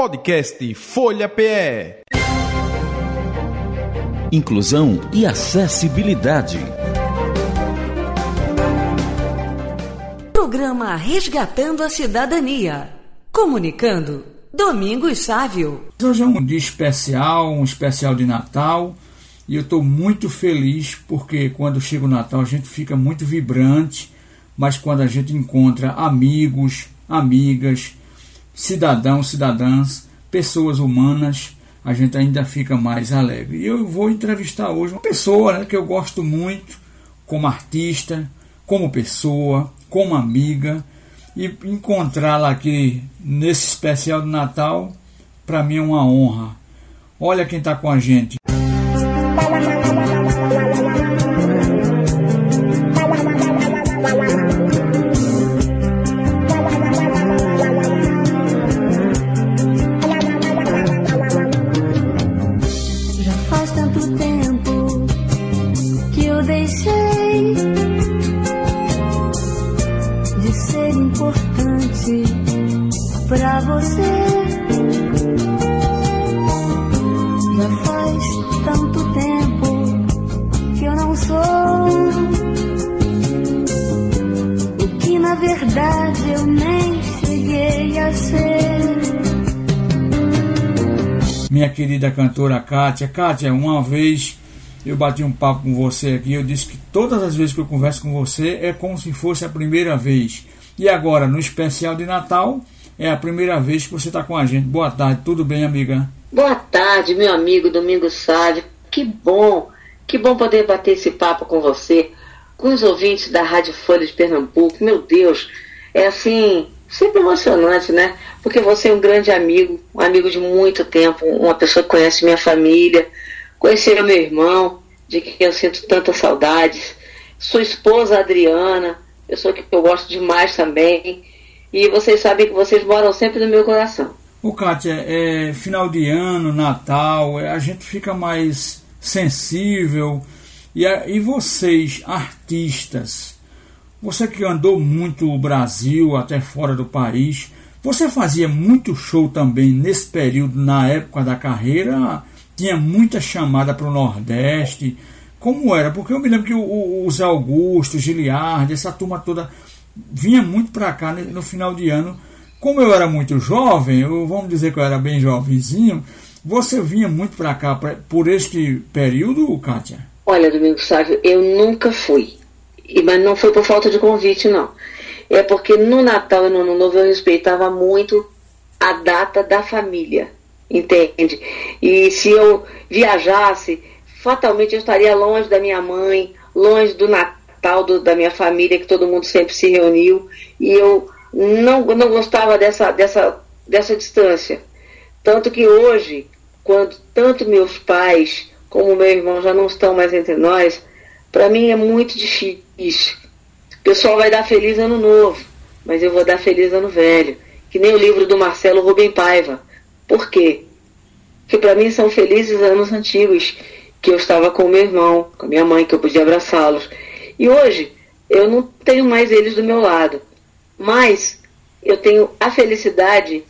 Podcast Folha PE. Inclusão e acessibilidade. Programa Resgatando a Cidadania. Comunicando. Domingos Sávio. Hoje é um dia especial, um especial de Natal. E eu estou muito feliz porque quando chega o Natal a gente fica muito vibrante, mas quando a gente encontra amigos, amigas, cidadãos, cidadãs, pessoas humanas, a gente ainda fica mais alegre. E eu vou entrevistar hoje uma pessoa né, que eu gosto muito, como artista, como pessoa, como amiga, e encontrá-la aqui nesse especial de Natal, para mim é uma honra. Olha quem está com a gente. Minha querida cantora Kátia. Kátia, uma vez eu bati um papo com você aqui, eu disse que todas as vezes que eu converso com você é como se fosse a primeira vez. E agora, no especial de Natal, é a primeira vez que você está com a gente. Boa tarde, tudo bem, amiga? Boa tarde, meu amigo Domingos Sávio. Que bom, que bom poder bater esse papo com você, com os ouvintes da Rádio Folha de Pernambuco. Meu Deus, é assim, sempre emocionante, né? Porque você é um grande amigo, um amigo de muito tempo, uma pessoa que conhece minha família, conheceu meu irmão, de quem eu sinto tantas saudades, sua esposa Adriana, pessoa que eu gosto demais também, e vocês sabem que vocês moram sempre no meu coração. O Kátia, é final de ano, Natal, é, a gente fica mais sensível. E, e vocês, artistas, você que andou muito o Brasil, até fora do país, você fazia muito show também nesse período, na época da carreira? Tinha muita chamada para o Nordeste. Como era? Porque eu me lembro que o, o Zé Augusto, o Giliardi, essa turma toda vinha muito para cá no final de ano. Como eu era muito jovem, eu, vamos dizer que eu era bem jovenzinho, você vinha muito para cá pra, por este período, Kátia? Olha, Domingo Sávio, eu nunca fui. E, mas não foi por falta de convite, não. É porque no Natal e no Ano Novo eu respeitava muito a data da família, entende? E se eu viajasse, fatalmente eu estaria longe da minha mãe, longe do Natal do, da minha família, que todo mundo sempre se reuniu, e eu não, não gostava dessa, dessa, dessa distância. Tanto que hoje, quando tanto meus pais como meu irmão já não estão mais entre nós, para mim é muito difícil. O pessoal vai dar feliz ano novo, mas eu vou dar feliz ano velho. Que nem o livro do Marcelo Rubem Paiva. Por quê? Porque para mim são felizes anos antigos, que eu estava com meu irmão, com minha mãe, que eu podia abraçá-los. E hoje eu não tenho mais eles do meu lado, mas eu tenho a felicidade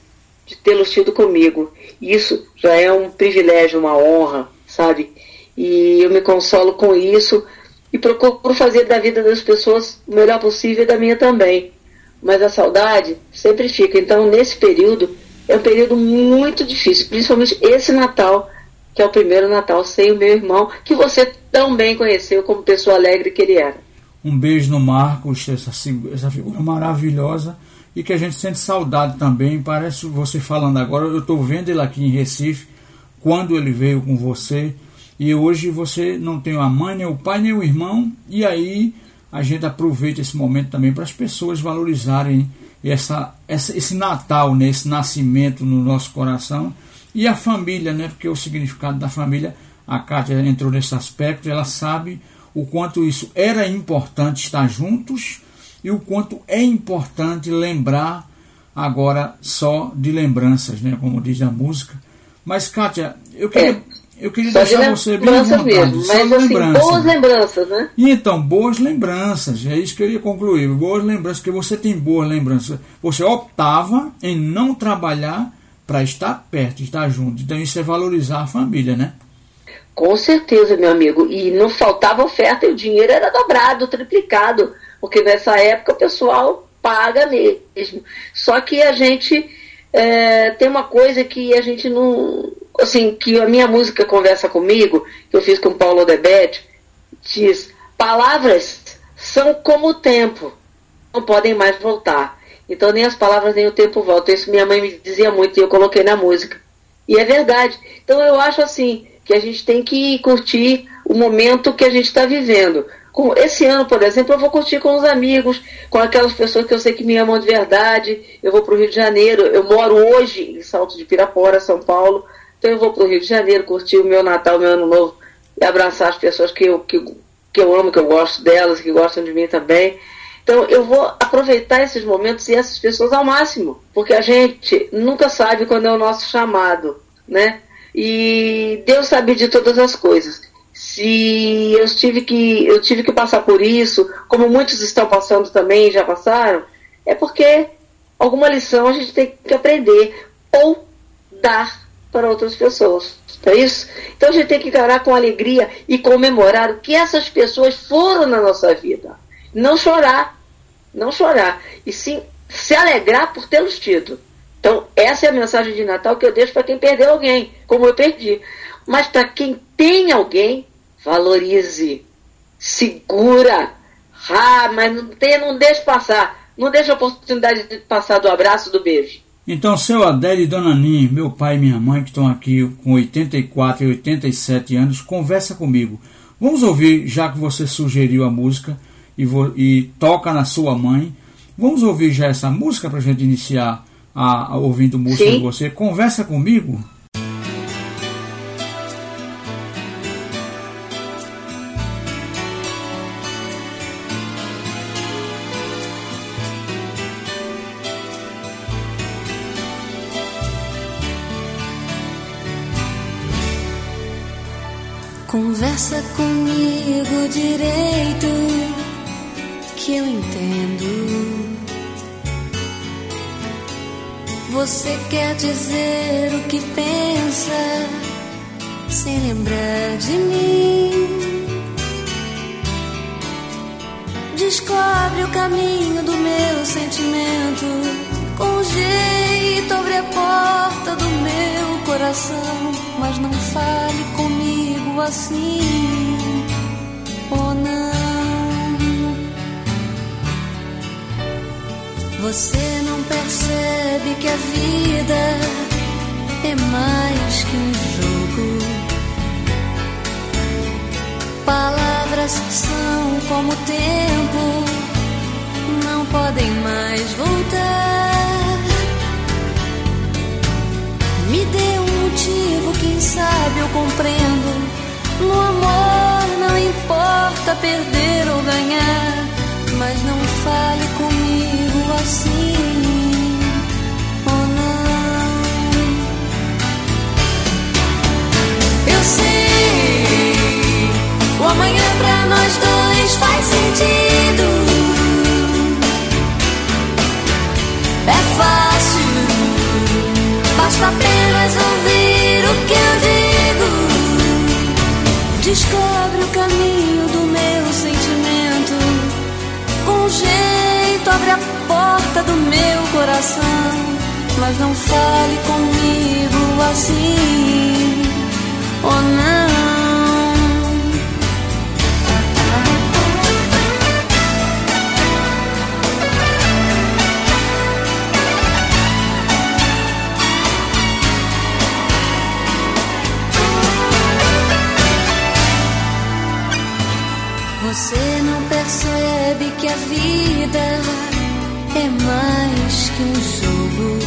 de tê-los tido comigo. Isso já é um privilégio, uma honra, sabe? E eu me consolo com isso e procuro fazer da vida das pessoas o melhor possível e da minha também. Mas a saudade sempre fica. Então, nesse período, é um período muito difícil, principalmente esse Natal, que é o primeiro Natal sem o meu irmão, que você tão bem conheceu como pessoa alegre que ele era. Um beijo no Marcos, essa, essa figura maravilhosa e que a gente sente saudade também. Parece você falando agora, eu estou vendo ele aqui em Recife, quando ele veio com você e hoje você não tem a mãe, nem o pai, nem o irmão, e aí a gente aproveita esse momento também para as pessoas valorizarem essa, essa, esse Natal, né, esse nascimento no nosso coração, e a família, né, porque o significado da família, a Kátia entrou nesse aspecto, ela sabe o quanto isso era importante estar juntos e o quanto é importante lembrar agora só de lembranças, né, como diz a música. Mas, Kátia, eu queria. Eu queria só deixar você bem à vontade. Mesmo, só mas, assim, lembrança. boas lembranças, né? E então, boas lembranças. É isso que eu ia concluir. Boas lembranças, porque você tem boas lembranças. Você optava em não trabalhar para estar perto, estar junto. Então isso é valorizar a família, né? Com certeza, meu amigo. E não faltava oferta e o dinheiro era dobrado, triplicado. Porque nessa época o pessoal paga mesmo. Só que a gente é, tem uma coisa que a gente não. Assim, que a minha música conversa comigo, que eu fiz com Paulo Debete, diz: palavras são como o tempo, não podem mais voltar. Então nem as palavras nem o tempo voltam. Isso minha mãe me dizia muito e eu coloquei na música. E é verdade. Então eu acho assim que a gente tem que curtir o momento que a gente está vivendo. Esse ano, por exemplo, eu vou curtir com os amigos, com aquelas pessoas que eu sei que me amam de verdade. Eu vou para o Rio de Janeiro. Eu moro hoje em Salto de Pirapora, São Paulo. Então eu vou para o Rio de Janeiro curtir o meu Natal, meu Ano Novo e abraçar as pessoas que eu, que, que eu amo, que eu gosto delas, que gostam de mim também. Então eu vou aproveitar esses momentos e essas pessoas ao máximo, porque a gente nunca sabe quando é o nosso chamado, né? E Deus sabe de todas as coisas. Se eu tive que eu tive que passar por isso, como muitos estão passando também, já passaram, é porque alguma lição a gente tem que aprender ou dar para outras pessoas. Não é isso? Então a gente tem que encarar com alegria e comemorar o que essas pessoas foram na nossa vida. Não chorar, não chorar, e sim se alegrar por tê-los tido. Então, essa é a mensagem de Natal que eu deixo para quem perdeu alguém, como eu perdi. Mas para quem tem alguém, valorize, segura. Ah, mas não, tem, não deixe passar. Não deixe a oportunidade de passar do abraço, do beijo. Então, seu Adélio e Dona Nin, meu pai e minha mãe, que estão aqui com 84 e 87 anos, conversa comigo. Vamos ouvir, já que você sugeriu a música e, e toca na sua mãe, vamos ouvir já essa música para a gente iniciar a, a ouvindo música Sim. de você. Conversa comigo. Comigo direito, que eu entendo. Você quer dizer o que pensa, sem lembrar de mim. Descobre o caminho do meu sentimento, com jeito abre a porta do meu coração, mas não fale comigo assim ou não. Você não percebe que a vida é mais que um jogo. Palavras são como o tempo, não podem mais voltar. Me dê um motivo, quem sabe eu compreendo no amor não importa perder ou ganhar, mas não fale comigo assim. Oh não. Eu sei, o amanhã pra nós dois faz sentido. É fácil, basta apenas Descobre o caminho do meu sentimento. Com jeito, abre a porta do meu coração. Mas não fale comigo assim. Oh não. Você não percebe que a vida é mais que um jogo.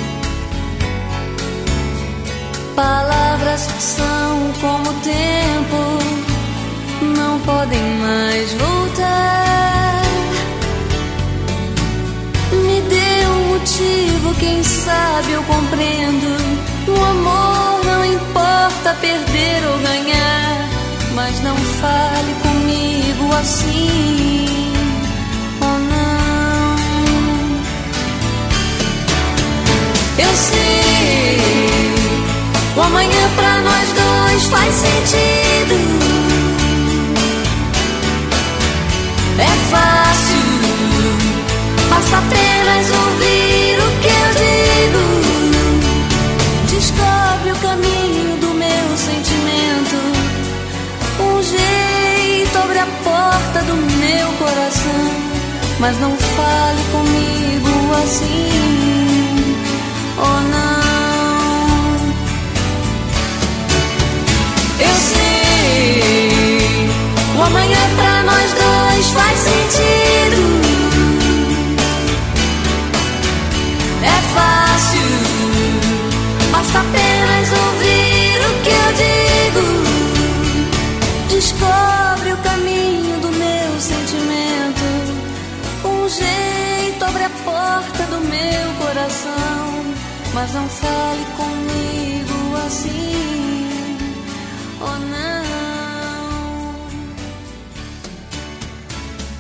Palavras são como o tempo, não podem mais voltar. Me dê um motivo, quem sabe eu compreendo. No amor não importa perder ou ganhar, mas não fale assim ou não. Eu sei. O amanhã pra nós dois faz sentido. É fácil, basta apenas ouvir o que eu digo. Descobre o caminho porta do meu coração. Mas não fale comigo assim. Oh não. Eu sei, o amanhã pra nós dois faz sentido. É fácil, basta apenas ouvir meu coração. Mas não fale comigo assim. Oh não,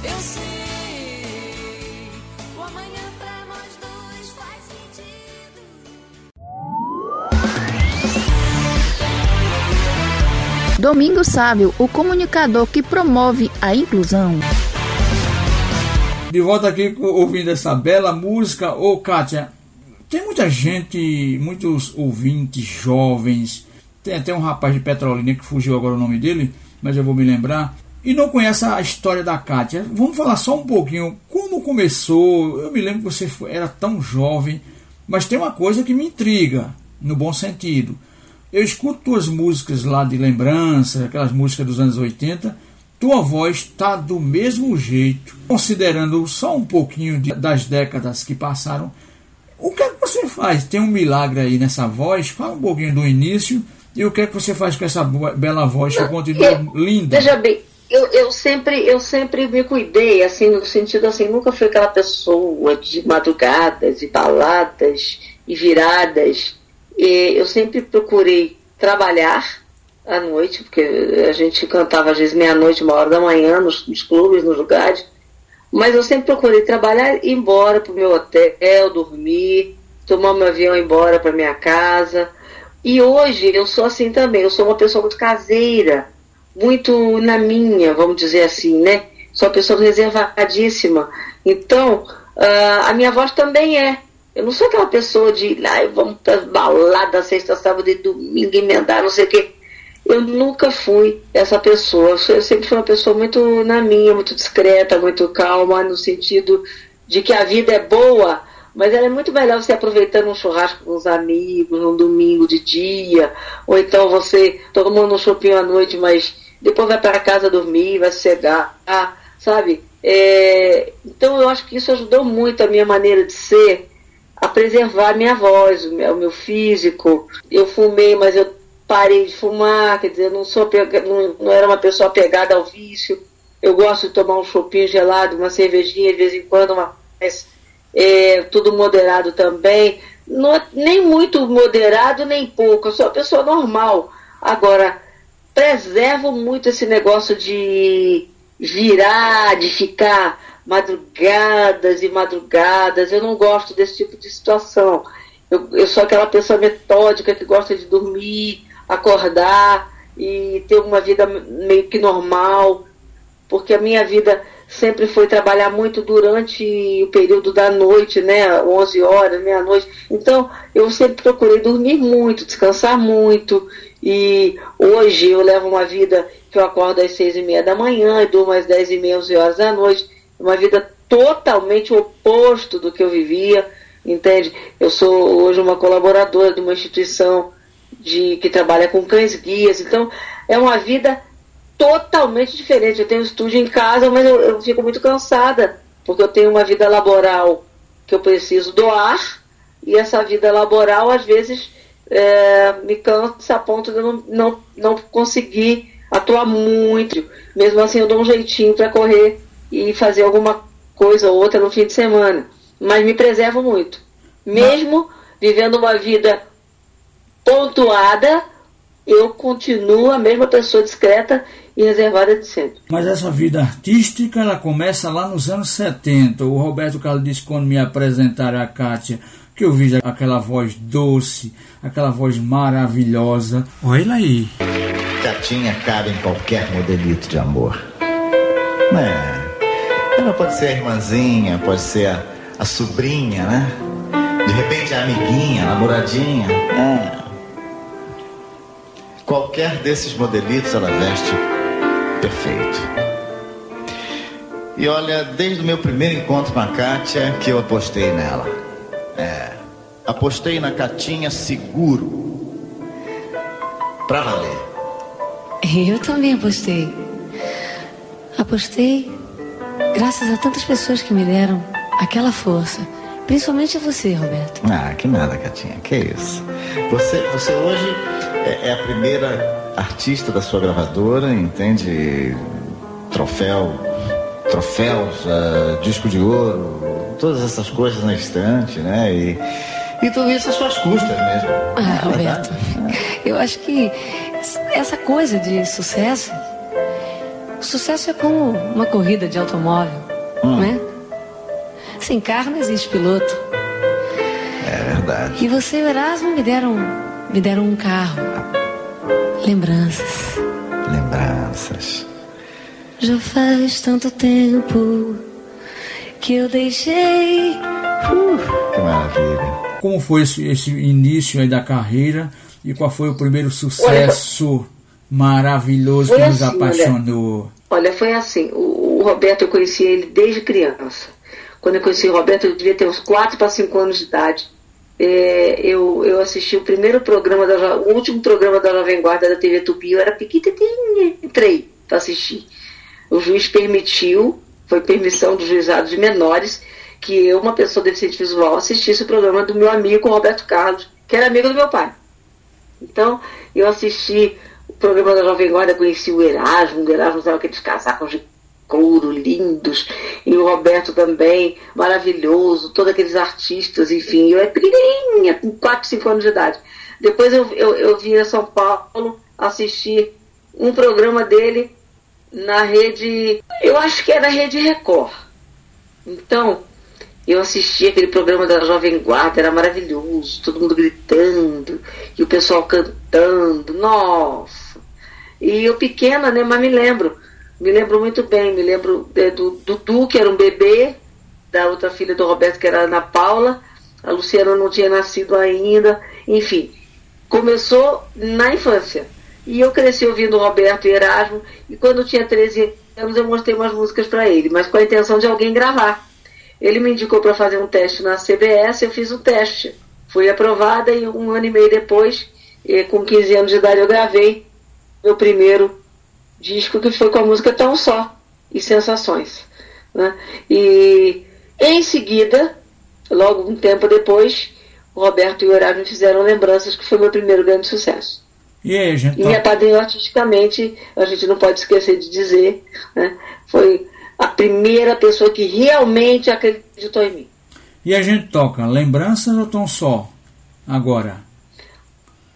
eu sei. O amanhã pra nós dois faz sentido. Domingo Sábio, o comunicador que promove a inclusão. De volta aqui ouvindo essa bela música. Ô Kátia, tem muita gente, muitos ouvintes jovens. Tem até um rapaz de Petrolina que fugiu agora o nome dele, mas eu vou me lembrar. E não conhece a história da Kátia. Vamos falar só um pouquinho como começou. Eu me lembro que você era tão jovem, mas tem uma coisa que me intriga, no bom sentido. Eu escuto tuas músicas lá de lembrança, aquelas músicas dos anos 80. Tua voz está do mesmo jeito, considerando só um pouquinho de, das décadas que passaram. O que é que você faz? Tem um milagre aí nessa voz? Fala um pouquinho do início e o que é que você faz com essa bela voz que continua eu, linda? Veja bem, eu, eu, sempre, eu sempre me cuidei, assim, no sentido assim, nunca fui aquela pessoa de madrugadas e baladas e viradas. E eu sempre procurei trabalhar à noite, porque a gente cantava às vezes meia-noite, uma hora da manhã, nos, nos, clubes, nos lugares. Mas eu sempre procurei trabalhar, ir embora para o meu hotel, dormir, tomar meu avião e ir embora para minha casa. E hoje eu sou assim também, eu sou uma pessoa muito caseira, muito na minha, vamos dizer assim, né? Sou uma pessoa reservadíssima. Então, uh, a minha voz também é. Eu não sou aquela pessoa de lá, vamos para balada sexta, sábado e domingo, emendar, não sei o quê. Eu nunca fui essa pessoa. Eu sempre fui uma pessoa muito na minha, muito discreta, muito calma, no sentido de que a vida é boa, mas ela é muito melhor você aproveitando um churrasco com os amigos, num domingo de dia, ou então você tomando um shopping à noite, mas depois vai para casa dormir, vai sossegar, sabe? É, então eu acho que isso ajudou muito a minha maneira de ser, a preservar a minha voz, o meu, o meu físico. Eu fumei, mas eu parei de fumar, quer dizer, não, sou não, não era uma pessoa apegada ao vício. Eu gosto de tomar um chopinho gelado, uma cervejinha de vez em quando, mas é, tudo moderado também. Não, nem muito moderado, nem pouco. Eu sou uma pessoa normal. Agora, preservo muito esse negócio de virar, de ficar madrugadas e madrugadas. Eu não gosto desse tipo de situação. Eu, eu sou aquela pessoa metódica que gosta de dormir, acordar e ter uma vida meio que normal, porque a minha vida sempre foi trabalhar muito durante o período da noite, né, 11 horas, meia-noite. Então, eu sempre procurei dormir muito, descansar muito. E hoje eu levo uma vida que eu acordo às seis e meia da manhã e durmo às dez e meia, onze horas da noite. Uma vida totalmente oposto do que eu vivia, entende? Eu sou hoje uma colaboradora de uma instituição de, que trabalha com cães guias. Então, é uma vida totalmente diferente. Eu tenho estúdio em casa, mas eu, eu fico muito cansada, porque eu tenho uma vida laboral que eu preciso doar, e essa vida laboral, às vezes, é, me cansa a ponto de eu não, não, não conseguir atuar muito. Mesmo assim, eu dou um jeitinho para correr e fazer alguma coisa ou outra no fim de semana. Mas me preservo muito. Mesmo vivendo uma vida pontuada, eu continuo a mesma pessoa discreta e reservada de sempre. Mas essa vida artística, ela começa lá nos anos 70. O Roberto Carlos disse quando me apresentaram a Kátia que eu vi aquela voz doce, aquela voz maravilhosa. Olha aí. Catinha cabe em qualquer modelito de amor. É. Ela pode ser a irmãzinha, pode ser a, a sobrinha, né? De repente a amiguinha, a namoradinha. É. Qualquer desses modelitos ela veste perfeito. E olha, desde o meu primeiro encontro com a Kátia que eu apostei nela. É. Apostei na Catinha seguro. Pra valer. Eu também apostei. Apostei graças a tantas pessoas que me deram aquela força. Principalmente a você, Roberto. Ah, que nada, Catinha. Que isso. Você, você hoje é, é a primeira artista da sua gravadora, entende? Troféu, troféus, uh, disco de ouro, todas essas coisas na estante, né? E, e tudo isso às suas custas mesmo. Ah, Roberto, eu acho que essa coisa de sucesso, sucesso é como uma corrida de automóvel, hum. né? Sem carro não existe piloto. É verdade. E você e o Erasmo me deram, me deram um carro. Lembranças. Lembranças. Já faz tanto tempo que eu deixei. Uh. Que maravilha. Como foi esse, esse início aí da carreira e qual foi o primeiro sucesso olha, maravilhoso que nos assim, apaixonou? Olha, olha, foi assim. O, o Roberto eu conheci ele desde criança. Quando eu conheci o Roberto, eu devia ter uns 4 para 5 anos de idade. É, eu, eu assisti o primeiro programa, da, o último programa da Jovem Guarda da TV Tupi, eu era pequenininha, entrei para assistir. O juiz permitiu, foi permissão do juizado de menores, que eu, uma pessoa deficiente visual, assistisse o programa do meu amigo Roberto Carlos, que era amigo do meu pai. Então, eu assisti o programa da Jovem Guarda, conheci o Erasmo, o Erasmo usava aqueles casacos de couro lindos, e o Roberto também, maravilhoso, todos aqueles artistas, enfim. Eu era pequenininha, com 4, 5 anos de idade. Depois eu, eu, eu vim a São Paulo assistir um programa dele na rede, eu acho que era a Rede Record. Então, eu assisti aquele programa da Jovem Guarda, era maravilhoso, todo mundo gritando, e o pessoal cantando, nossa. E eu pequena, né, mas me lembro me lembro muito bem, me lembro é, do Dudu, que era um bebê, da outra filha do Roberto, que era a Ana Paula, a Luciana não tinha nascido ainda, enfim. Começou na infância. E eu cresci ouvindo Roberto e Erasmo, e quando eu tinha 13 anos eu mostrei umas músicas para ele, mas com a intenção de alguém gravar. Ele me indicou para fazer um teste na CBS, eu fiz o teste. Fui aprovada e um ano e meio depois, com 15 anos de idade, eu gravei meu primeiro disco que foi com a música Tão Só e Sensações. Né? E em seguida, logo um tempo depois, o Roberto e o Horário me fizeram lembranças que foi meu primeiro grande sucesso. E aí, gente? E me apadrinhou artisticamente, a gente não pode esquecer de dizer, né? foi a primeira pessoa que realmente acreditou em mim. E a gente toca lembranças ou tom só? Agora.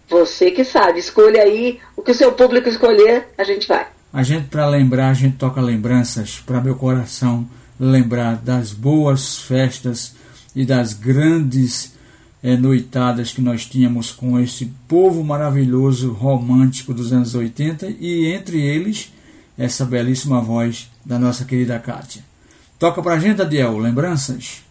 Você que sabe, escolha aí o que o seu público escolher, a gente vai. A gente, para lembrar, a gente toca lembranças para meu coração, lembrar das boas festas e das grandes é, noitadas que nós tínhamos com esse povo maravilhoso, romântico dos anos 80 e entre eles essa belíssima voz da nossa querida Kátia. Toca pra gente, Adiel, lembranças?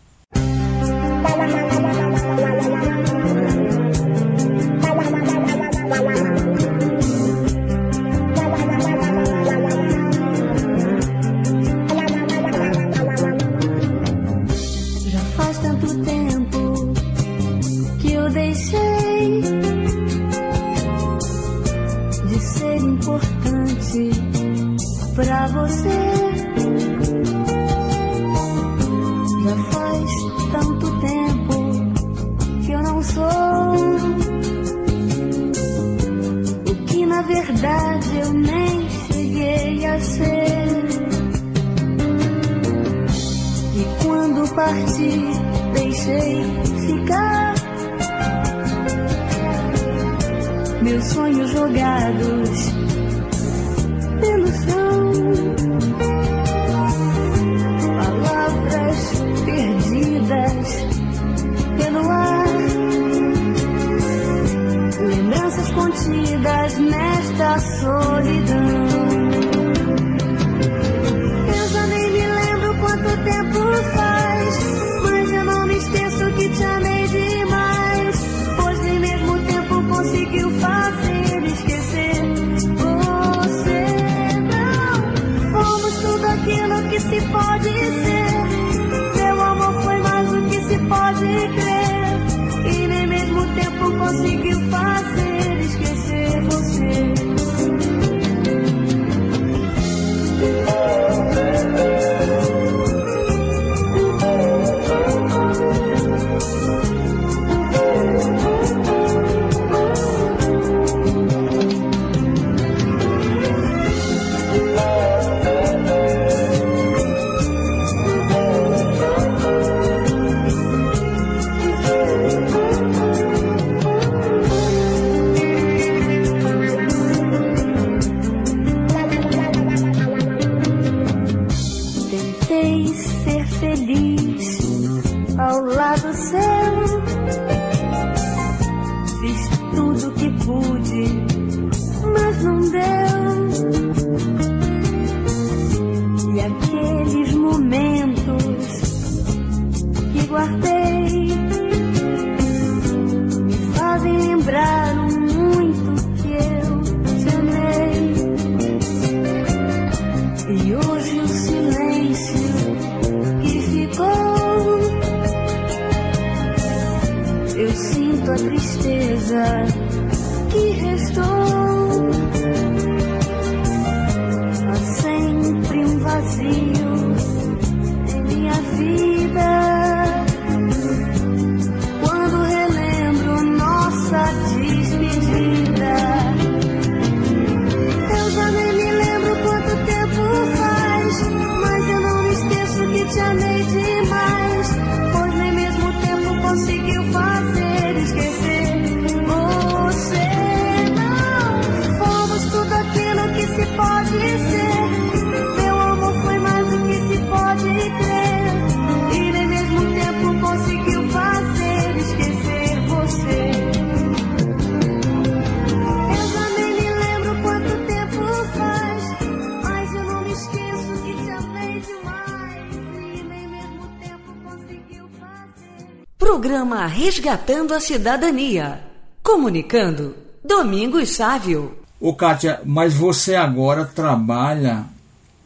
Resgatando a Cidadania. Comunicando Domingos Sávio. Ô Kátia, mas você agora trabalha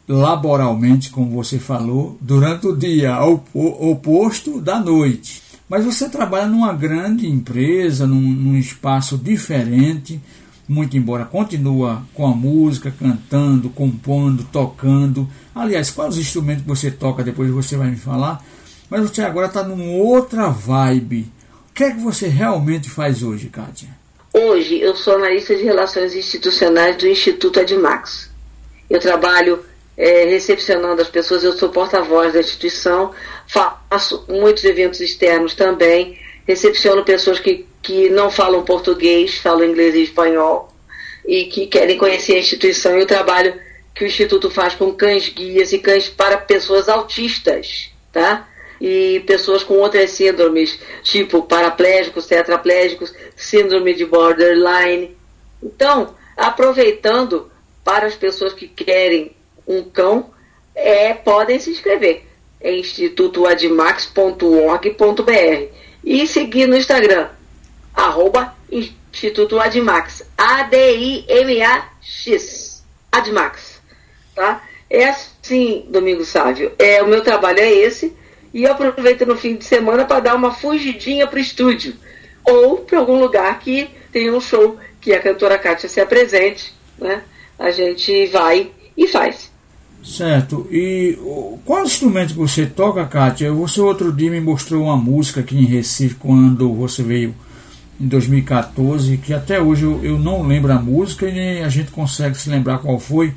laboralmente, como você falou, durante o dia, ao oposto da noite. Mas você trabalha numa grande empresa, num, num espaço diferente, muito embora continua com a música, cantando, compondo, tocando. Aliás, quais os instrumentos que você toca, depois você vai me falar. Mas você agora está numa outra vibe. Que é que você realmente faz hoje, Kátia? Hoje eu sou analista de relações institucionais do Instituto Admax. Eu trabalho é, recepcionando as pessoas, eu sou porta-voz da instituição, faço muitos eventos externos também, recepciono pessoas que, que não falam português, falam inglês e espanhol e que querem conhecer a instituição e o trabalho que o Instituto faz com cães guias e cães para pessoas autistas, tá? E pessoas com outras síndromes, tipo paraplégicos, tetraplégicos, síndrome de borderline. Então, aproveitando para as pessoas que querem um cão, é, podem se inscrever em institutoadmax.org.br e seguir no Instagram, arroba Instituto Admax, A-D-I-M-A-X, Admax, tá? É assim, Domingo Sávio, é, o meu trabalho é esse, e eu aproveito no fim de semana para dar uma fugidinha para o estúdio, ou para algum lugar que tenha um show que a cantora Kátia se apresente, né? A gente vai e faz. Certo. E qual instrumento você toca, Kátia? Você outro dia me mostrou uma música aqui em Recife quando você veio em 2014, que até hoje eu, eu não lembro a música e nem a gente consegue se lembrar qual foi.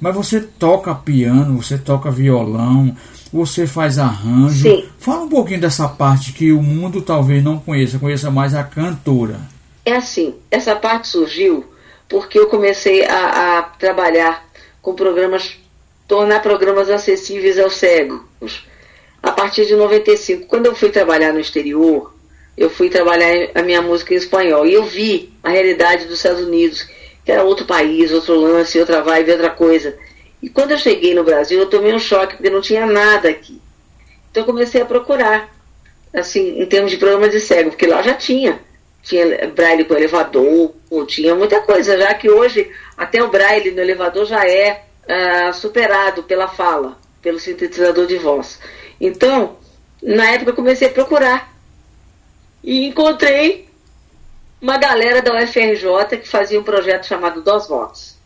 Mas você toca piano, você toca violão, você faz arranjo. Sim. Fala um pouquinho dessa parte que o mundo talvez não conheça, conheça mais a cantora. É assim, essa parte surgiu porque eu comecei a, a trabalhar com programas, tornar programas acessíveis aos cegos. A partir de 95, quando eu fui trabalhar no exterior, eu fui trabalhar a minha música em espanhol. E eu vi a realidade dos Estados Unidos, que era outro país, outro lance, outra vibe, outra coisa. E quando eu cheguei no Brasil, eu tomei um choque, porque não tinha nada aqui. Então eu comecei a procurar, assim, em termos de programa de cego, porque lá já tinha. Tinha braille com elevador, tinha muita coisa, já que hoje até o braille no elevador já é uh, superado pela fala, pelo sintetizador de voz. Então, na época eu comecei a procurar e encontrei uma galera da UFRJ que fazia um projeto chamado Dos Vox,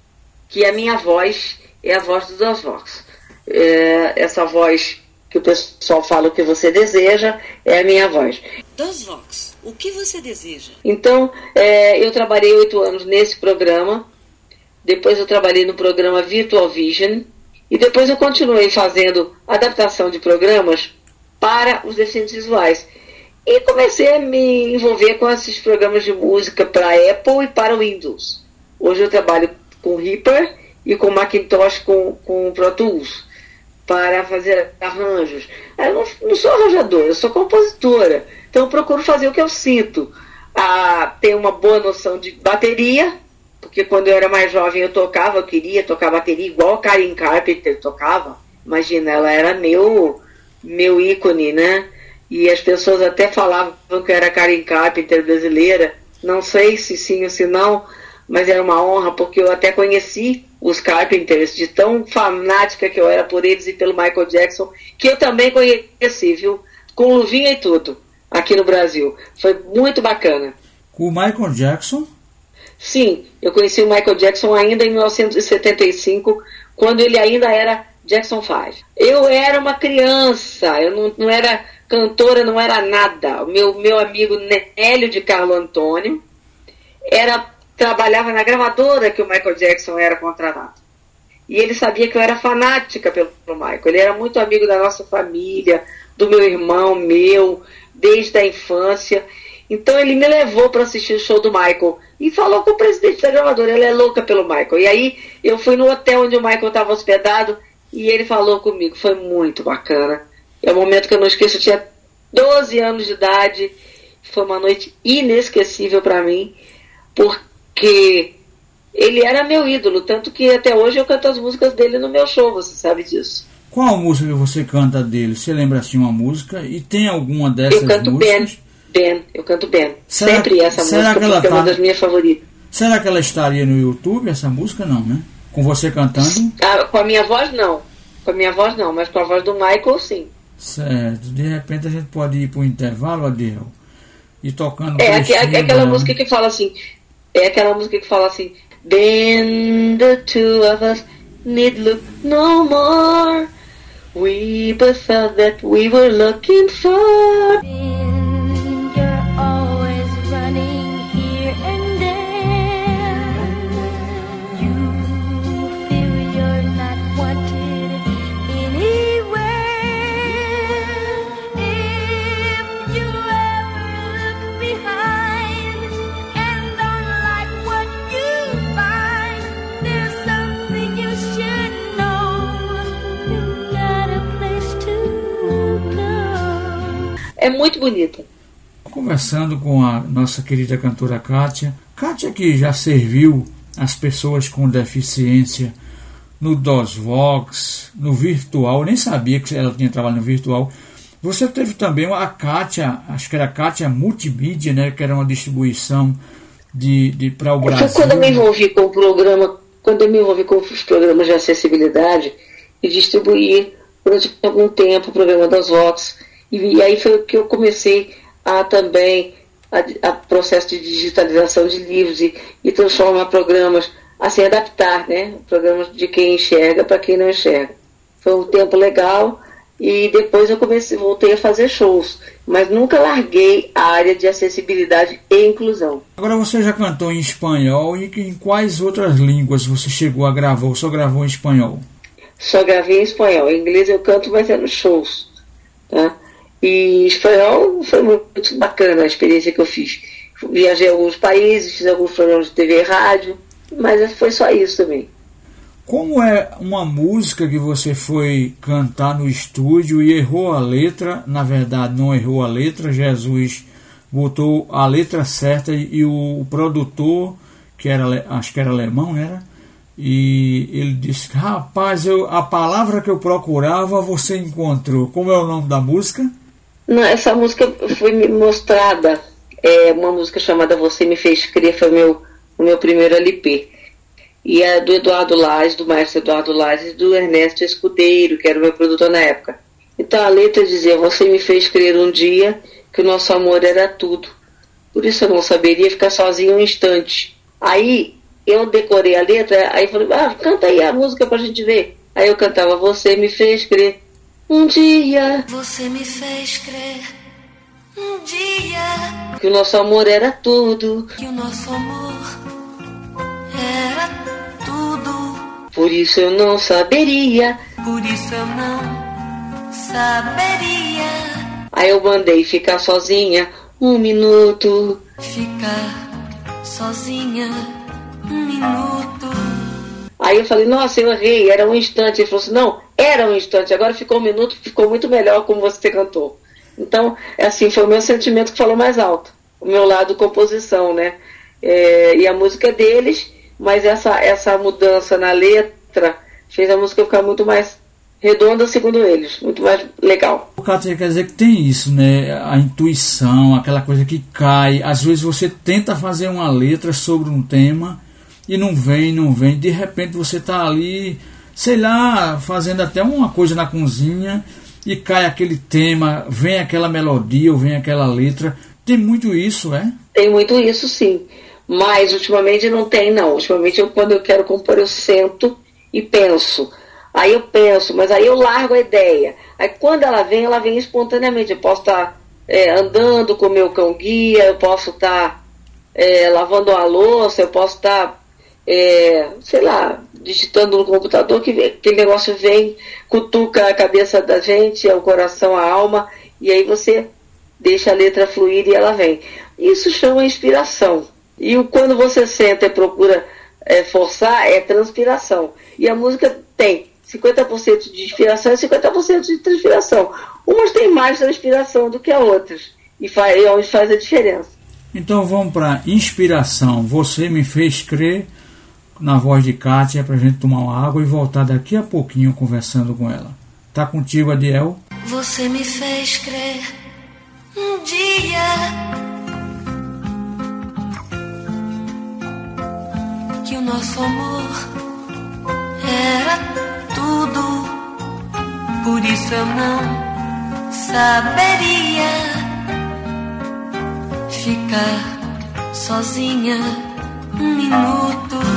que a minha voz é a voz do Dos Vox. É, essa voz que o pessoal fala o que você deseja é a minha voz. Dos Vox, o que você deseja? Então, é, eu trabalhei oito anos nesse programa, depois eu trabalhei no programa Virtual Vision, e depois eu continuei fazendo adaptação de programas para os deficientes visuais. E comecei a me envolver com esses programas de música para Apple e para Windows. Hoje eu trabalho com Reaper e com Macintosh com, com Pro Tools para fazer arranjos. Eu não, não sou arranjadora, eu sou compositora. Então procuro fazer o que eu sinto. Ah, ter uma boa noção de bateria, porque quando eu era mais jovem eu tocava, eu queria tocar bateria igual a Karen Carpenter tocava. Imagina, ela era meu, meu ícone, né? e as pessoas até falavam que eu era Karen Carpenter brasileira. Não sei se sim ou se não, mas era uma honra, porque eu até conheci os Carpenters, de tão fanática que eu era por eles e pelo Michael Jackson, que eu também conheci, viu? Com luvinha e tudo, aqui no Brasil. Foi muito bacana. Com o Michael Jackson? Sim, eu conheci o Michael Jackson ainda em 1975, quando ele ainda era Jackson 5. Eu era uma criança, eu não, não era cantora, não era nada. O meu, meu amigo Nélio de Carlo Antônio era trabalhava na gravadora que o Michael Jackson era contratado. E ele sabia que eu era fanática pelo, Michael. Ele era muito amigo da nossa família, do meu irmão, meu, desde a infância. Então ele me levou para assistir o show do Michael e falou com o presidente da gravadora, ela é louca pelo Michael. E aí eu fui no hotel onde o Michael estava hospedado e ele falou comigo, foi muito bacana. É um momento que eu não esqueço, eu tinha 12 anos de idade. Foi uma noite inesquecível para mim, porque ele era meu ídolo, tanto que até hoje eu canto as músicas dele no meu show, você sabe disso. Qual música que você canta dele? Você lembra assim uma música? E tem alguma dessas eu canto músicas? Ben, Ben, eu canto Ben. Será, Sempre essa será música, que ela tá, é uma das minhas favoritas. Será que ela estaria no YouTube, essa música? Não, né? Com você cantando? Ah, com a minha voz, não. Com a minha voz, não. Mas com a voz do Michael, sim. Certo. De repente a gente pode ir para o intervalo, Adel, e tocando. É, é aquela música que fala assim. É aquela música que fala assim. Then the two of us need look no more. We both felt that we were looking for. É muito bonita. Conversando com a nossa querida cantora Kátia. Kátia que já serviu as pessoas com deficiência no DOSVox, no virtual, eu nem sabia que ela tinha trabalho no virtual. Você teve também a Kátia, acho que era a Kátia Multimídia, né, que era uma distribuição de, de para o Brasil. Foi quando eu me envolvi com o programa, quando eu me envolvi com os programas de acessibilidade e distribuí durante algum tempo o programa das Vox e, e aí foi que eu comecei a também a, a processo de digitalização de livros e, e transformar programas, assim, adaptar, né? Programas de quem enxerga para quem não enxerga. Foi um tempo legal e depois eu comecei, voltei a fazer shows, mas nunca larguei a área de acessibilidade e inclusão. Agora você já cantou em espanhol e em quais outras línguas você chegou a gravar ou só gravou em espanhol? Só gravei em espanhol. Em inglês eu canto, mas é nos shows. Tá? E espanhol foi muito bacana a experiência que eu fiz. Viajei a alguns países, fiz alguns programas de TV e rádio, mas foi só isso também. Como é uma música que você foi cantar no estúdio e errou a letra? Na verdade, não errou a letra. Jesus botou a letra certa e, o, produtor, que era, acho que era alemão, né? E ele disse: Rapaz, eu, a palavra que eu procurava você encontrou. Como é o nome da música? Não, essa música foi me mostrada. É uma música chamada Você Me Fez Crer, foi meu, o meu primeiro LP. E é do Eduardo Lages, do maestro Eduardo Lages e do Ernesto Escudeiro, que era o meu produtor na época. Então a letra dizia: Você me fez crer um dia que o nosso amor era tudo. Por isso eu não saberia ficar sozinho um instante. Aí eu decorei a letra, aí falei: Ah, canta aí a música pra gente ver. Aí eu cantava: Você me fez crer um dia. Você me fez crer um dia que o nosso amor era tudo. Que o nosso amor era tudo. Por isso eu não saberia. Por isso eu não saberia. Aí eu mandei ficar sozinha um minuto. Ficar sozinha um minuto. Aí eu falei, nossa, eu errei, era um instante. Ele falou assim, não, era um instante, agora ficou um minuto, ficou muito melhor como você cantou. Então, assim, foi o meu sentimento que falou mais alto. O meu lado composição, né? É, e a música é deles, mas essa, essa mudança na letra fez a música ficar muito mais redonda, segundo eles, muito mais legal. O Cátia quer dizer que tem isso, né? A intuição, aquela coisa que cai. Às vezes você tenta fazer uma letra sobre um tema e não vem, não vem. De repente você está ali, sei lá, fazendo até uma coisa na cozinha e cai aquele tema, vem aquela melodia ou vem aquela letra. Tem muito isso, é? Tem muito isso, sim. Mas ultimamente não tem, não. Ultimamente, eu, quando eu quero compor, eu sento e penso Aí eu penso, mas aí eu largo a ideia. Aí quando ela vem, ela vem espontaneamente. Eu posso estar tá, é, andando com o meu cão guia, eu posso estar tá, é, lavando uma louça, eu posso estar, tá, é, sei lá, digitando no computador, que aquele negócio vem, cutuca a cabeça da gente, o coração, a alma, e aí você deixa a letra fluir e ela vem. Isso chama inspiração. E quando você senta e procura é, forçar, é transpiração. E a música tem 50% de inspiração e 50% de transpiração. Umas têm mais transpiração do que as outras. E faz, é onde faz a diferença. Então vamos para inspiração. Você me fez crer na voz de Kátia para a gente tomar uma água e voltar daqui a pouquinho conversando com ela. Tá contigo, Adiel? Você me fez crer um dia que o nosso amor era tudo, por isso eu não saberia ficar sozinha um minuto.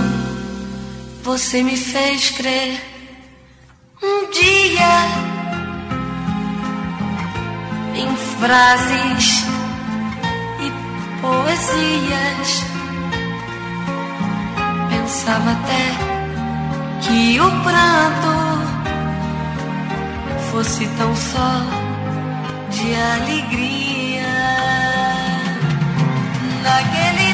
Você me fez crer um dia em frases e poesias. Pensava até que o pranto fosse tão só de alegria naquele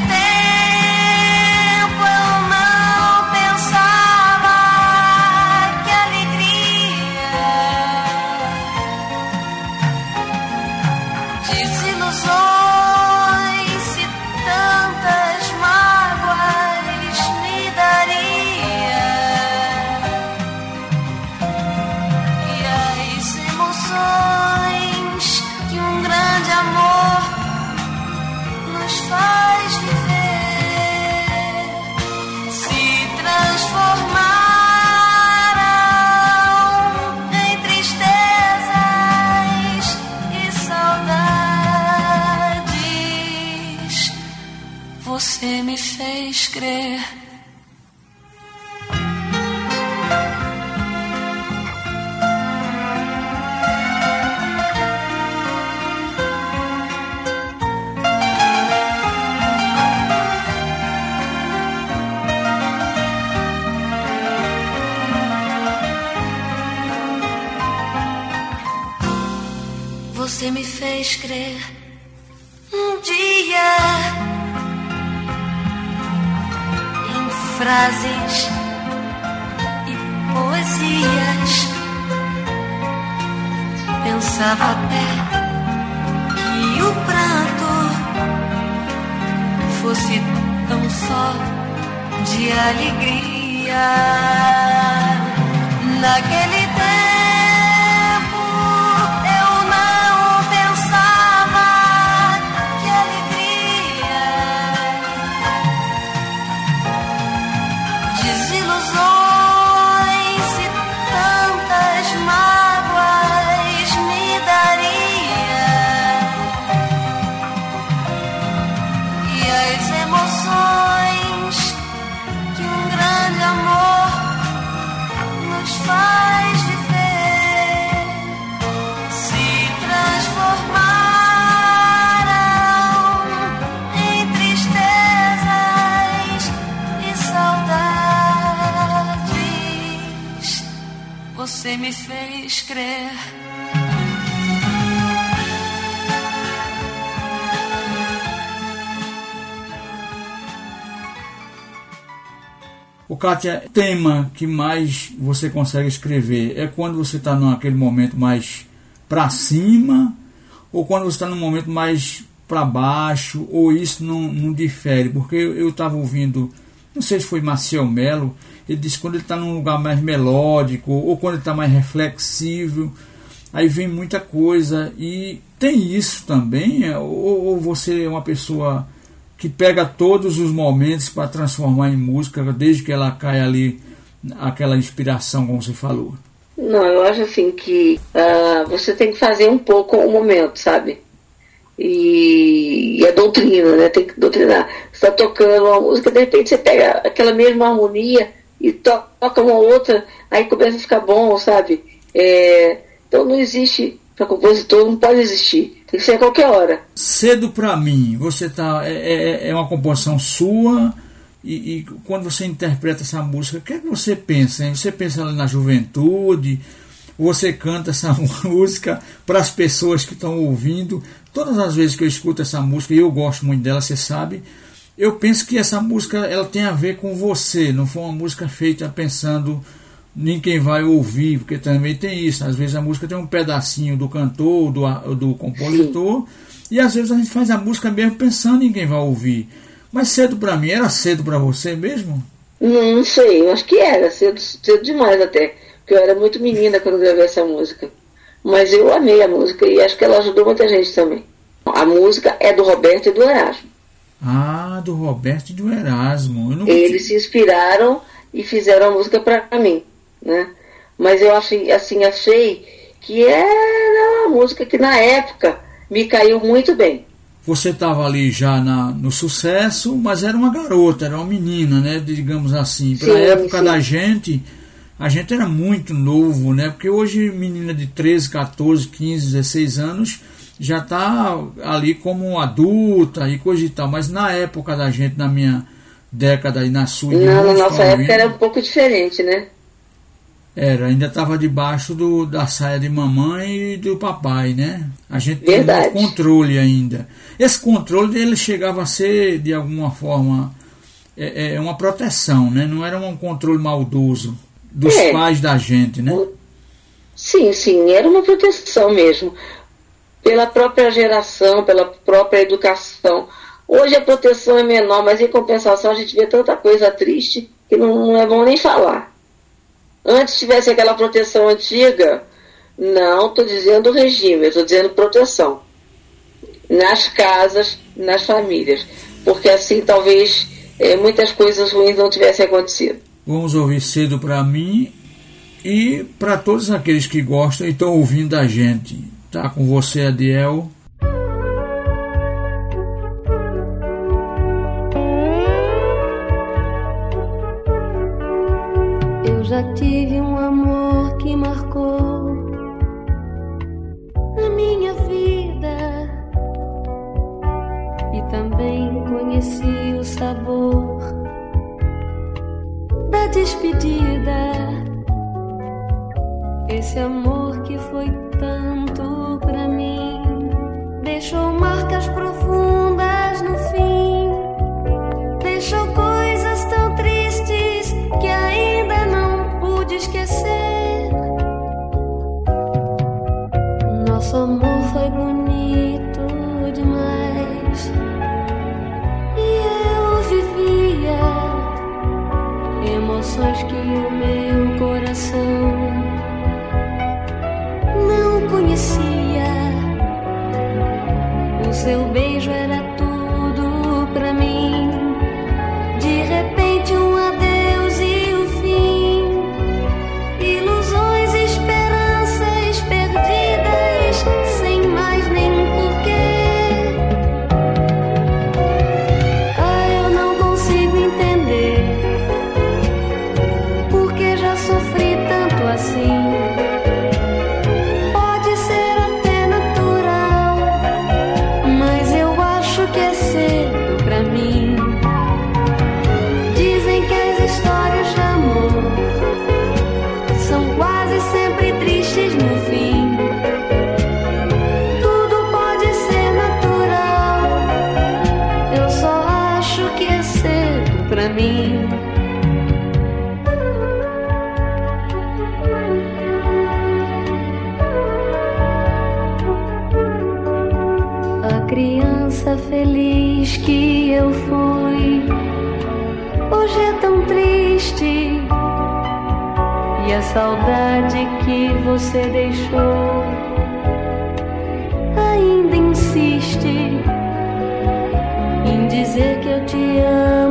Você me fez crer frases e poesias. Pensava até que o pranto fosse tão só de alegria. Naquele crer. O Kátia, tema que mais você consegue escrever é quando você está naquele momento mais para cima ou quando você está num momento mais para baixo ou isso não, não difere? Porque eu estava ouvindo, não sei se foi Maciel Melo, ele que quando ele está num lugar mais melódico ou quando ele está mais reflexível, aí vem muita coisa e tem isso também? Ou, ou você é uma pessoa que pega todos os momentos para transformar em música, desde que ela cai ali, aquela inspiração, como você falou? Não, eu acho assim que uh, você tem que fazer um pouco o momento, sabe? E, e a doutrina, né? Tem que doutrinar. Você está tocando uma música, de repente você pega aquela mesma harmonia e to toca uma outra, aí começa a ficar bom, sabe? É, então não existe, para compositor não pode existir. Tem que ser a qualquer hora. Cedo para mim, você tá é, é, é, uma composição sua e, e, quando você interpreta essa música, o que é que você pensa? Hein? Você pensa na juventude? Você canta essa música para as pessoas que estão ouvindo? Todas as vezes que eu escuto essa música e eu gosto muito dela, você sabe, eu penso que essa música ela tem a ver com você. Não foi uma música feita pensando nem quem vai ouvir, porque também tem isso. Às vezes a música tem um pedacinho do cantor, do, do compositor, e às vezes a gente faz a música mesmo pensando em quem vai ouvir. Mas cedo para mim, era cedo para você mesmo? Não, não sei, eu acho que era, cedo, cedo demais até. Porque eu era muito menina quando gravei essa música. Mas eu amei a música e acho que ela ajudou muita gente também. A música é do Roberto e do Erasmo. Ah, do Roberto e do Erasmo. Eles se inspiraram e fizeram a música para mim né? Mas eu achei, assim, achei que era uma música que na época me caiu muito bem. Você estava ali já na, no sucesso, mas era uma garota, era uma menina, né? Digamos assim. Para a época sim. da gente, a gente era muito novo, né? Porque hoje menina de 13, 14, 15, 16 anos já está ali como adulta e coisa e tal. Mas na época da gente, na minha década e na sua. Não, na nossa época era um pouco diferente, né? Era, ainda estava debaixo do, da saia de mamãe e do papai, né? A gente Verdade. tinha controle ainda. Esse controle ele chegava a ser, de alguma forma, é, é uma proteção, né? Não era um controle maldoso dos é. pais da gente, né? Sim, sim, era uma proteção mesmo. Pela própria geração, pela própria educação. Hoje a proteção é menor, mas em compensação a gente vê tanta coisa triste que não, não é bom nem falar. Antes tivesse aquela proteção antiga, não estou dizendo regime, estou dizendo proteção. Nas casas, nas famílias. Porque assim talvez é, muitas coisas ruins não tivessem acontecido. Vamos ouvir cedo para mim e para todos aqueles que gostam e estão ouvindo a gente. Tá com você, Adiel. já tive um amor que marcou a minha vida e também conheci o sabor da despedida. Esse amor que foi tanto pra mim deixou marcas profundas no fim, deixou coisas emoções que o meu coração não conhecia. O seu beijo era saudade que você deixou. Ainda insiste em dizer que eu te amo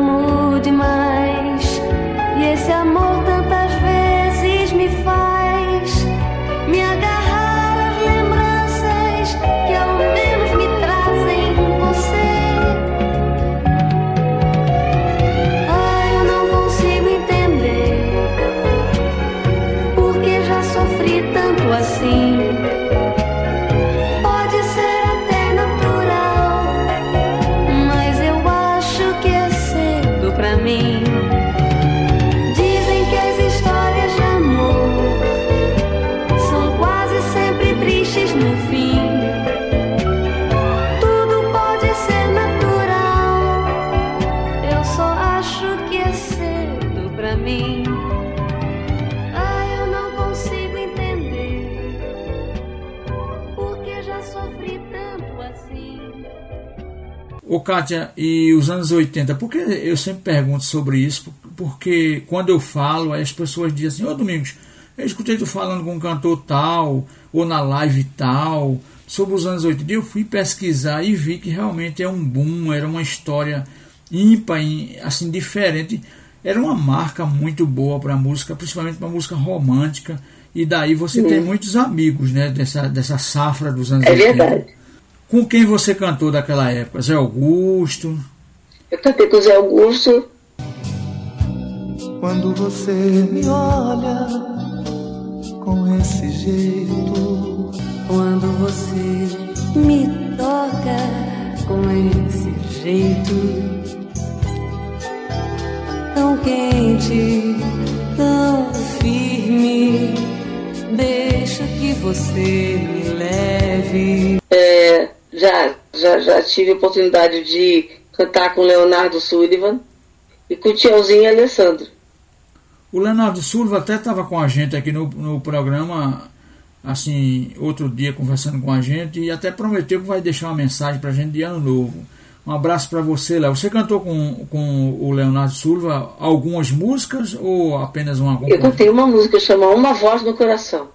Ô Kátia, e os anos 80, porque eu sempre pergunto sobre isso, porque quando eu falo, aí as pessoas dizem assim, ô Domingos, eu escutei tu falando com um cantor tal, ou na live tal, sobre os anos 80, e eu fui pesquisar e vi que realmente é um boom, era uma história ímpar, assim, diferente, era uma marca muito boa para a música, principalmente para música romântica, e daí você tem muitos amigos, né, dessa, dessa safra dos anos É 80. verdade. Com quem você cantou daquela época? Zé Augusto? Eu cantei com Zé Augusto, Quando você me olha com esse jeito, Quando você me toca com esse jeito tão quente, tão firme, deixa que você me leve. é, já, já, já tive a oportunidade de cantar com o Leonardo Sullivan e com o Tiãozinho e Alessandro. O Leonardo Silva até estava com a gente aqui no, no programa, assim, outro dia conversando com a gente e até prometeu que vai deixar uma mensagem para a gente de ano novo. Um abraço para você, Léo. Você cantou com, com o Leonardo Silva algumas músicas ou apenas uma Eu cantei uma música chamada Uma Voz no Coração.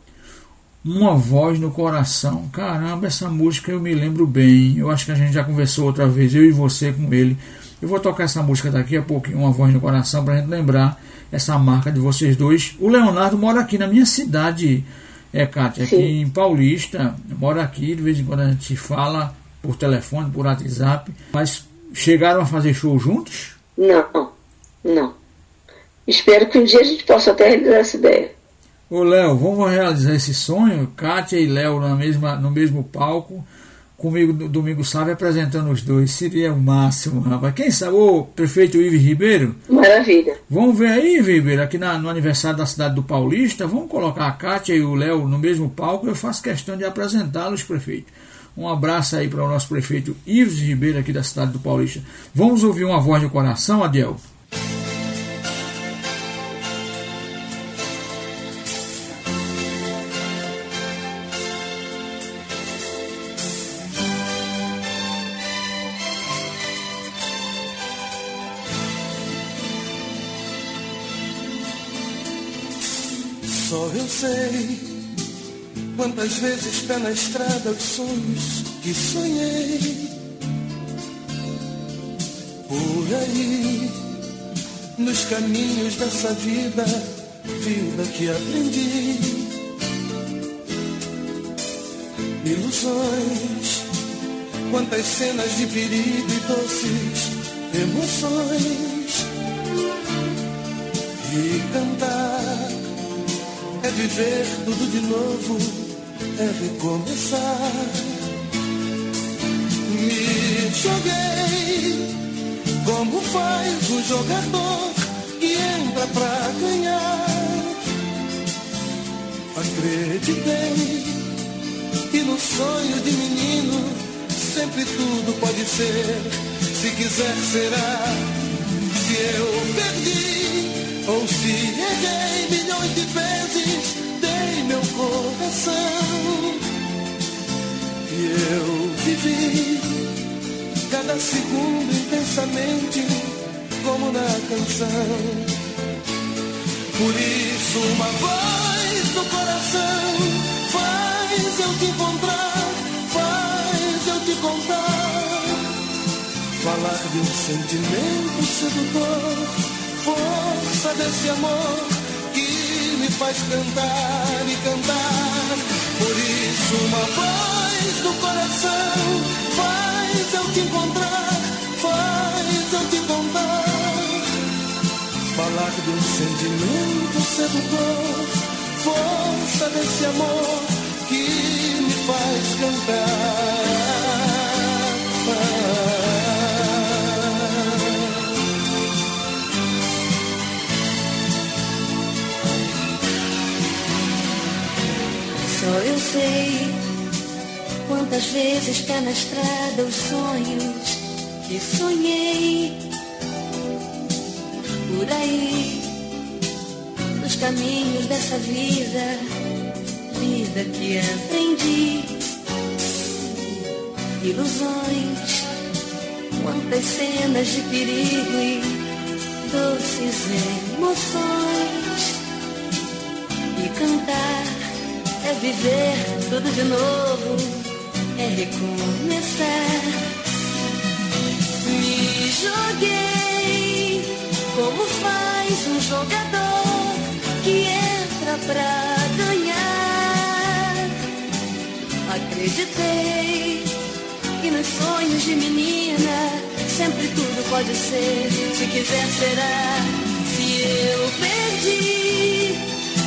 Uma voz no coração. Caramba, essa música eu me lembro bem. Eu acho que a gente já conversou outra vez, eu e você com ele. Eu vou tocar essa música daqui a pouquinho, Uma Voz no Coração, pra gente lembrar essa marca de vocês dois. O Leonardo mora aqui na minha cidade, é, Kátia, aqui Sim. em Paulista. Mora aqui, de vez em quando a gente fala por telefone, por WhatsApp. Mas chegaram a fazer show juntos? Não, não. Espero que um dia a gente possa até realizar essa ideia. Ô Léo, vamos realizar esse sonho? Kátia e Léo na mesma, no mesmo palco, comigo no Domingo Sábio apresentando os dois. Seria o máximo, rapaz. Quem sabe, ô prefeito Ives Ribeiro, Maravilha. vamos ver aí, Ives Ribeiro, aqui na- no aniversário da cidade do Paulista, vamos colocar a Kátia e o Léo no mesmo palco. Eu faço questão de apresentá-los, prefeito. Um abraço aí para o nosso prefeito Ives Ribeiro, aqui da cidade do Paulista. Vamos ouvir uma voz do coração, Adiel? Eu sei quantas vezes pé na estrada os sonhos que sonhei. Por aí, nos caminhos dessa vida, vida que aprendi. Ilusões, quantas cenas de perigo e doces emoções. E cantar é viver tudo de novo, é recomeçar. Me joguei como faz um jogador que entra pra ganhar. Acreditei que no sonho de menino sempre tudo pode ser. Se quiser será. Se eu perdi ou se errei milhões de vezes, dei meu coração. E eu vivi cada segundo intensamente, como na canção. Por isso, uma voz do coração faz eu te encontrar, faz eu te contar. Falar de um sentimento sedutor, força desse amor que me faz cantar e cantar. Por isso, uma voz do coração faz eu te encontrar, faz eu te contar. Falar de um sentimento sedutor, força desse amor que me faz cantar. Eu sei quantas vezes pé na estrada os sonhos que sonhei por aí nos caminhos dessa vida, vida que aprendi. Ilusões, quantas cenas de perigo e doces emoções. E cantar é viver tudo de novo, é recomeçar. Me joguei como faz um jogador que entra pra ganhar. Acreditei que nos sonhos de menina sempre tudo pode ser. Se quiser será. Se eu perdi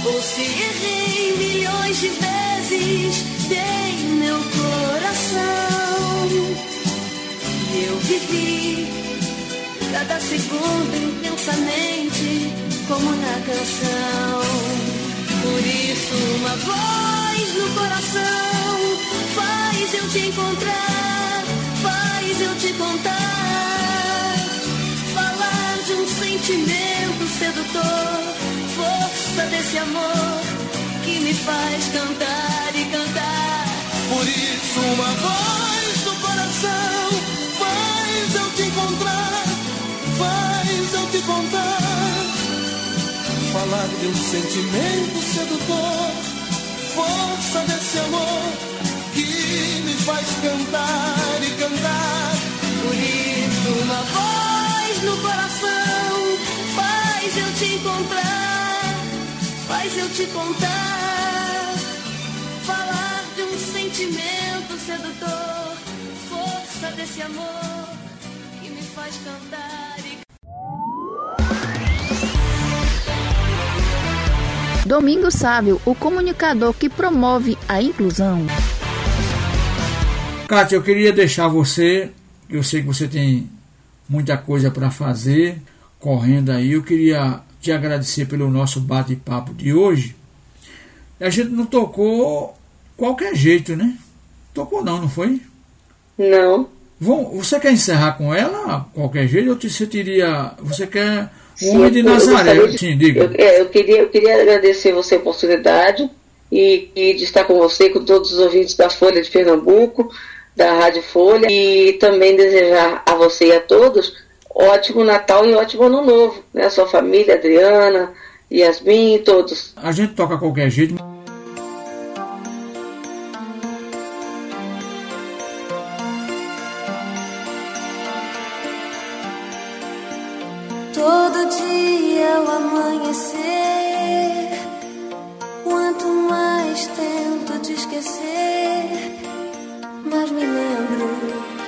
ou se errei milhões de vezes, dei meu coração. E eu vivi cada segundo intensamente, como na canção. Por isso, uma voz no coração faz eu te encontrar, faz eu te contar. Sentimento sedutor, força desse amor que me faz cantar e cantar. Por isso, uma voz do coração faz eu te encontrar, faz eu te contar. Falar de um sentimento sedutor, força desse amor que me faz cantar e cantar. Por isso, uma voz no coração faz eu te encontrar, faz eu te contar. Falar de um sentimento sedutor, força desse amor que me faz cantar e Domingo Sábio, o comunicador que promove a inclusão. Kátia, eu queria deixar você, eu sei que você tem muita coisa para fazer, correndo aí, eu queria te agradecer pelo nosso bate-papo de hoje. A gente não tocou qualquer jeito, né? Tocou não, não foi? Não. Bom, você quer encerrar com ela qualquer jeito ou você teria. Você quer o homem de eu- eu Nazaré? de- Sim, diga. Eu, é, eu queria, eu queria agradecer você a oportunidade e, e de estar com você, com todos os ouvintes da Folha de Pernambuco, da Rádio Folha, e também desejar a você e a todos ótimo Natal e ótimo Ano Novo, né? A sua família, Adriana, Yasmin e todos. A gente toca qualquer jeito. Todo dia ao amanhecer, quanto mais tento te esquecer, mais me lembro.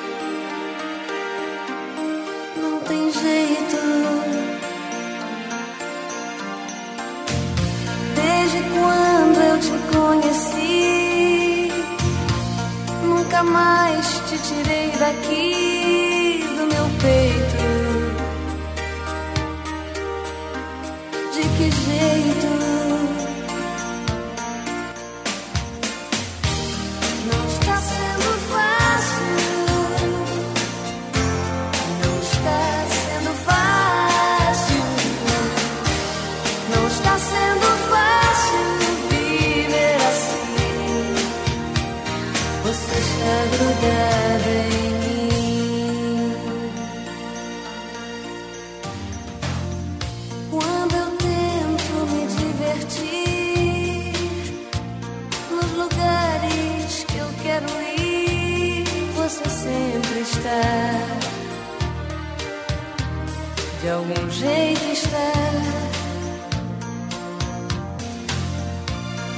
Jeito. Desde quando eu te conheci, nunca mais te tirei daqui De algum jeito está.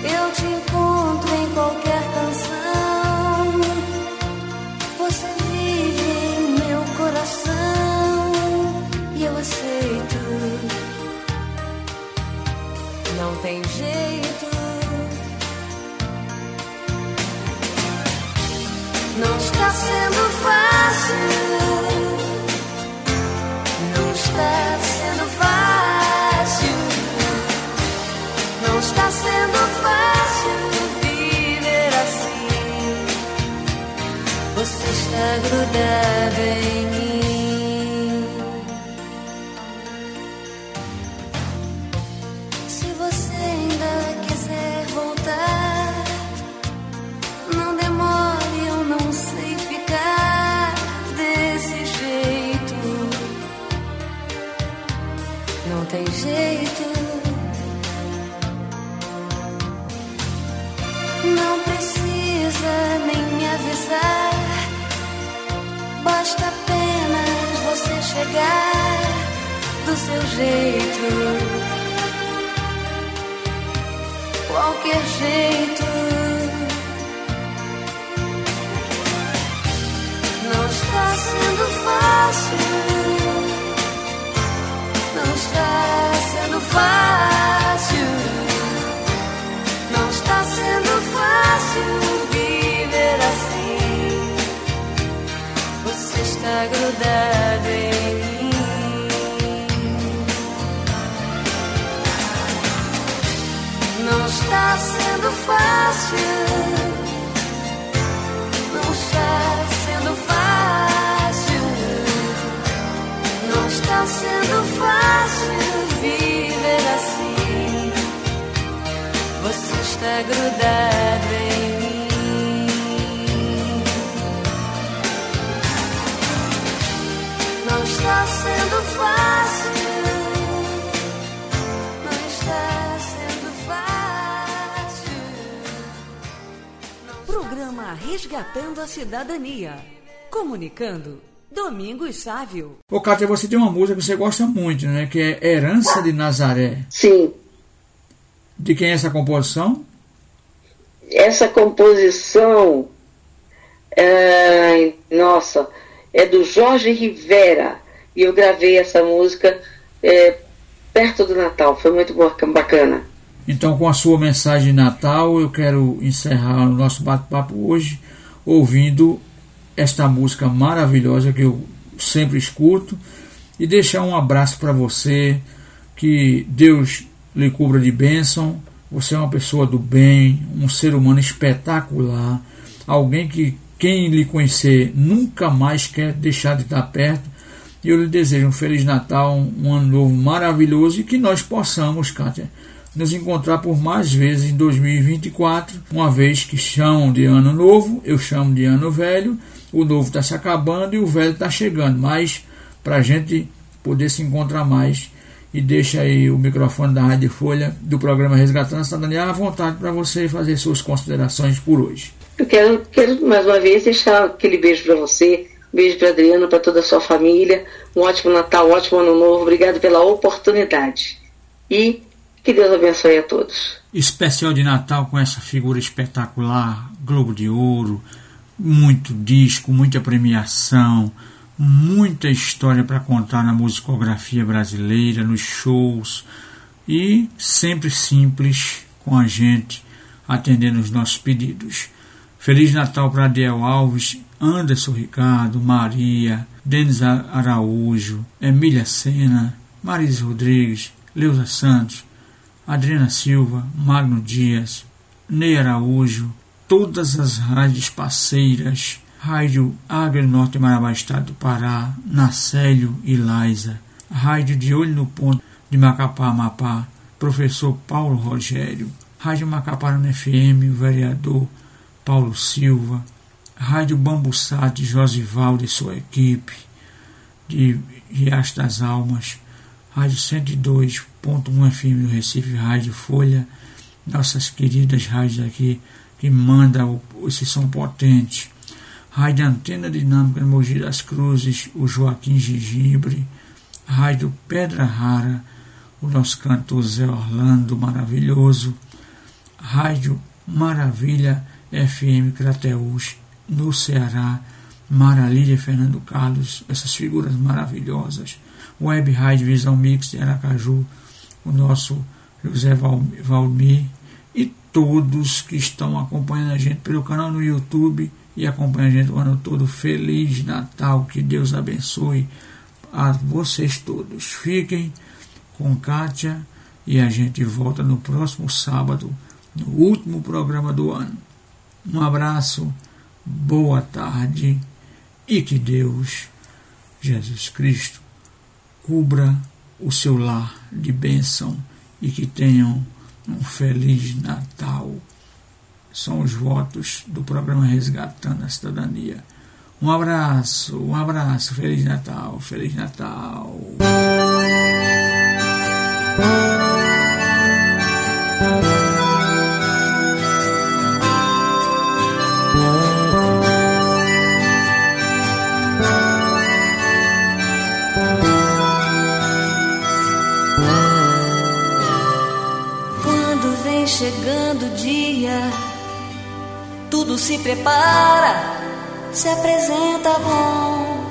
Eu te encontro em qualquer está grudado em mim. Não está sendo fácil. Não está sendo fácil. Programa Resgatando a Cidadania. Comunicando Domingos Sávio. Ô, Kátia, você tem uma música que você gosta muito, né? Que é Herança de Nazaré. Sim, De quem é essa composição? Essa composição, é, nossa, é do Jorge Rivera. E eu gravei essa música é, perto do Natal. Foi muito baca- bacana. Então, com a sua mensagem de Natal, eu quero encerrar o nosso bate-papo hoje ouvindo esta música maravilhosa que eu sempre escuto e deixar um abraço para você, que Deus lhe cubra de bênção. Você é uma pessoa do bem, um ser humano espetacular, alguém que quem lhe conhecer nunca mais quer deixar de estar perto. E eu lhe desejo um Feliz Natal, um, ano novo maravilhoso e que nós possamos, Kátia, nos encontrar por mais vezes em 2024, uma vez que chamam de ano novo, eu chamo de ano velho, o novo está se acabando e o velho está chegando, mas para a gente poder se encontrar mais e deixa aí o microfone da Rádio Folha do programa Resgatando. A Cidadania à vontade para você fazer suas considerações por hoje. Eu quero, quero mais uma vez deixar aquele beijo para você, beijo para Adriano, para toda a sua família, um ótimo Natal, um ótimo Ano Novo, obrigado pela oportunidade. E que Deus abençoe a todos. Especial de Natal com essa figura espetacular, Globo de Ouro, muito disco, muita premiação, muita história para contar na musicografia brasileira, nos shows e sempre simples com a gente, atendendo os nossos pedidos. Feliz Natal para Adiel Alves, Anderson Ricardo, Maria, Denis Araújo, Emília Sena, Marisa Rodrigues, Leusa Santos, Adriana Silva, Magno Dias, Ney Araújo, todas as rádios parceiras Rádio Norte Marabá, Estado do Pará, Nacélio e Liza, Rádio de Olho no Ponto de Macapá, Amapá, Professor Paulo Rogério, Rádio Macaparana FM, o vereador Paulo Silva, Rádio Bambuçá de Josivaldo e sua equipe, de Riacho das Almas, Rádio 102.1 FM do Recife, Rádio Folha, nossas queridas rádios aqui que mandam esse som potente. Rádio Antena Dinâmica de Mogi das Cruzes, o Joaquim Gigibre, Rádio Pedra Rara, o nosso cantor Zé Orlando maravilhoso, Rádio Maravilha FM Crateús, no Ceará, Maralídia Fernando Carlos, essas figuras maravilhosas, Web Rádio Visão Mix de Aracaju, o nosso José Valmir e todos que estão acompanhando a gente pelo canal no YouTube e acompanha a gente o ano todo. Feliz Natal, que Deus abençoe a vocês todos. Fiquem com Kátia e a gente volta no próximo sábado, no último programa do ano. Um abraço, boa tarde e que Deus, Jesus Cristo, cubra o seu lar de bênção e que tenham um feliz Natal são os votos do programa Resgatando a Cidadania. Um abraço, um abraço, Feliz Natal, Feliz Natal. Tudo se prepara, se apresenta bom.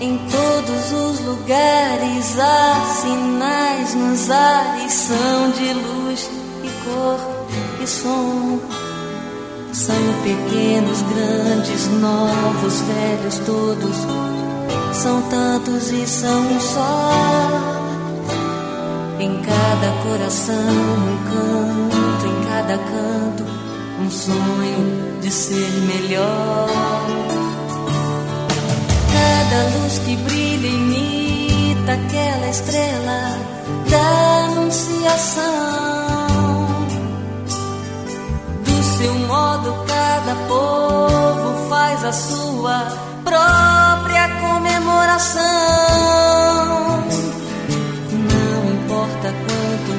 Em todos os lugares há sinais nos ares, são de luz e cor e som. São pequenos, grandes, novos, velhos, todos. São tantos e são um só. Em cada coração, um canto, em cada canto um sonho de ser melhor. Cada luz que brilha imita aquela estrela da anunciação. Do seu modo, cada povo faz a sua própria comemoração. Não importa quanto,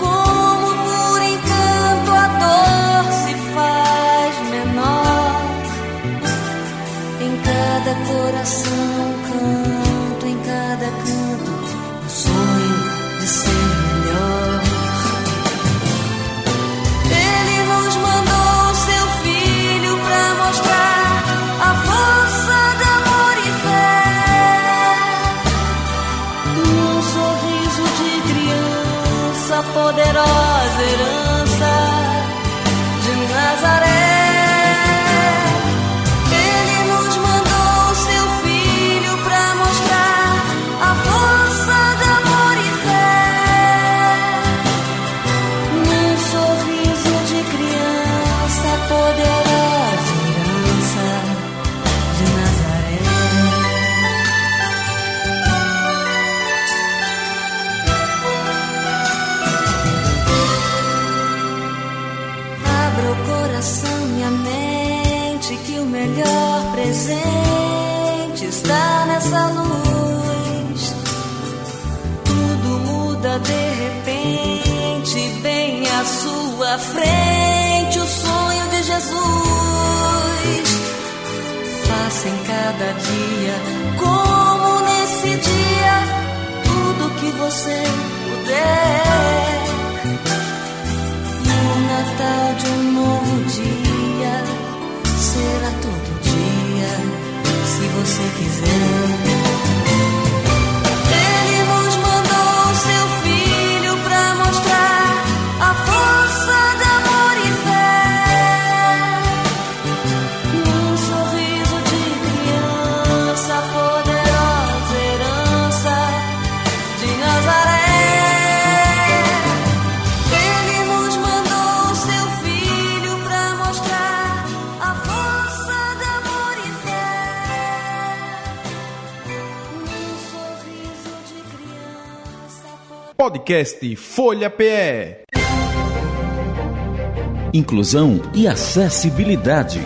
como por encanto a dor cada coração canto, em cada canto, o sonho de ser melhor. Ele nos mandou seu filho para mostrar a força de amor e fé. Um sorriso de criança, poderosa herança de Nazaré. Sua frente, o sonho de Jesus passa em cada dia, como nesse dia, tudo que você puder. No Natal de um novo dia, será todo dia, se você quiser. Podcast Folha PE. Inclusão e acessibilidade.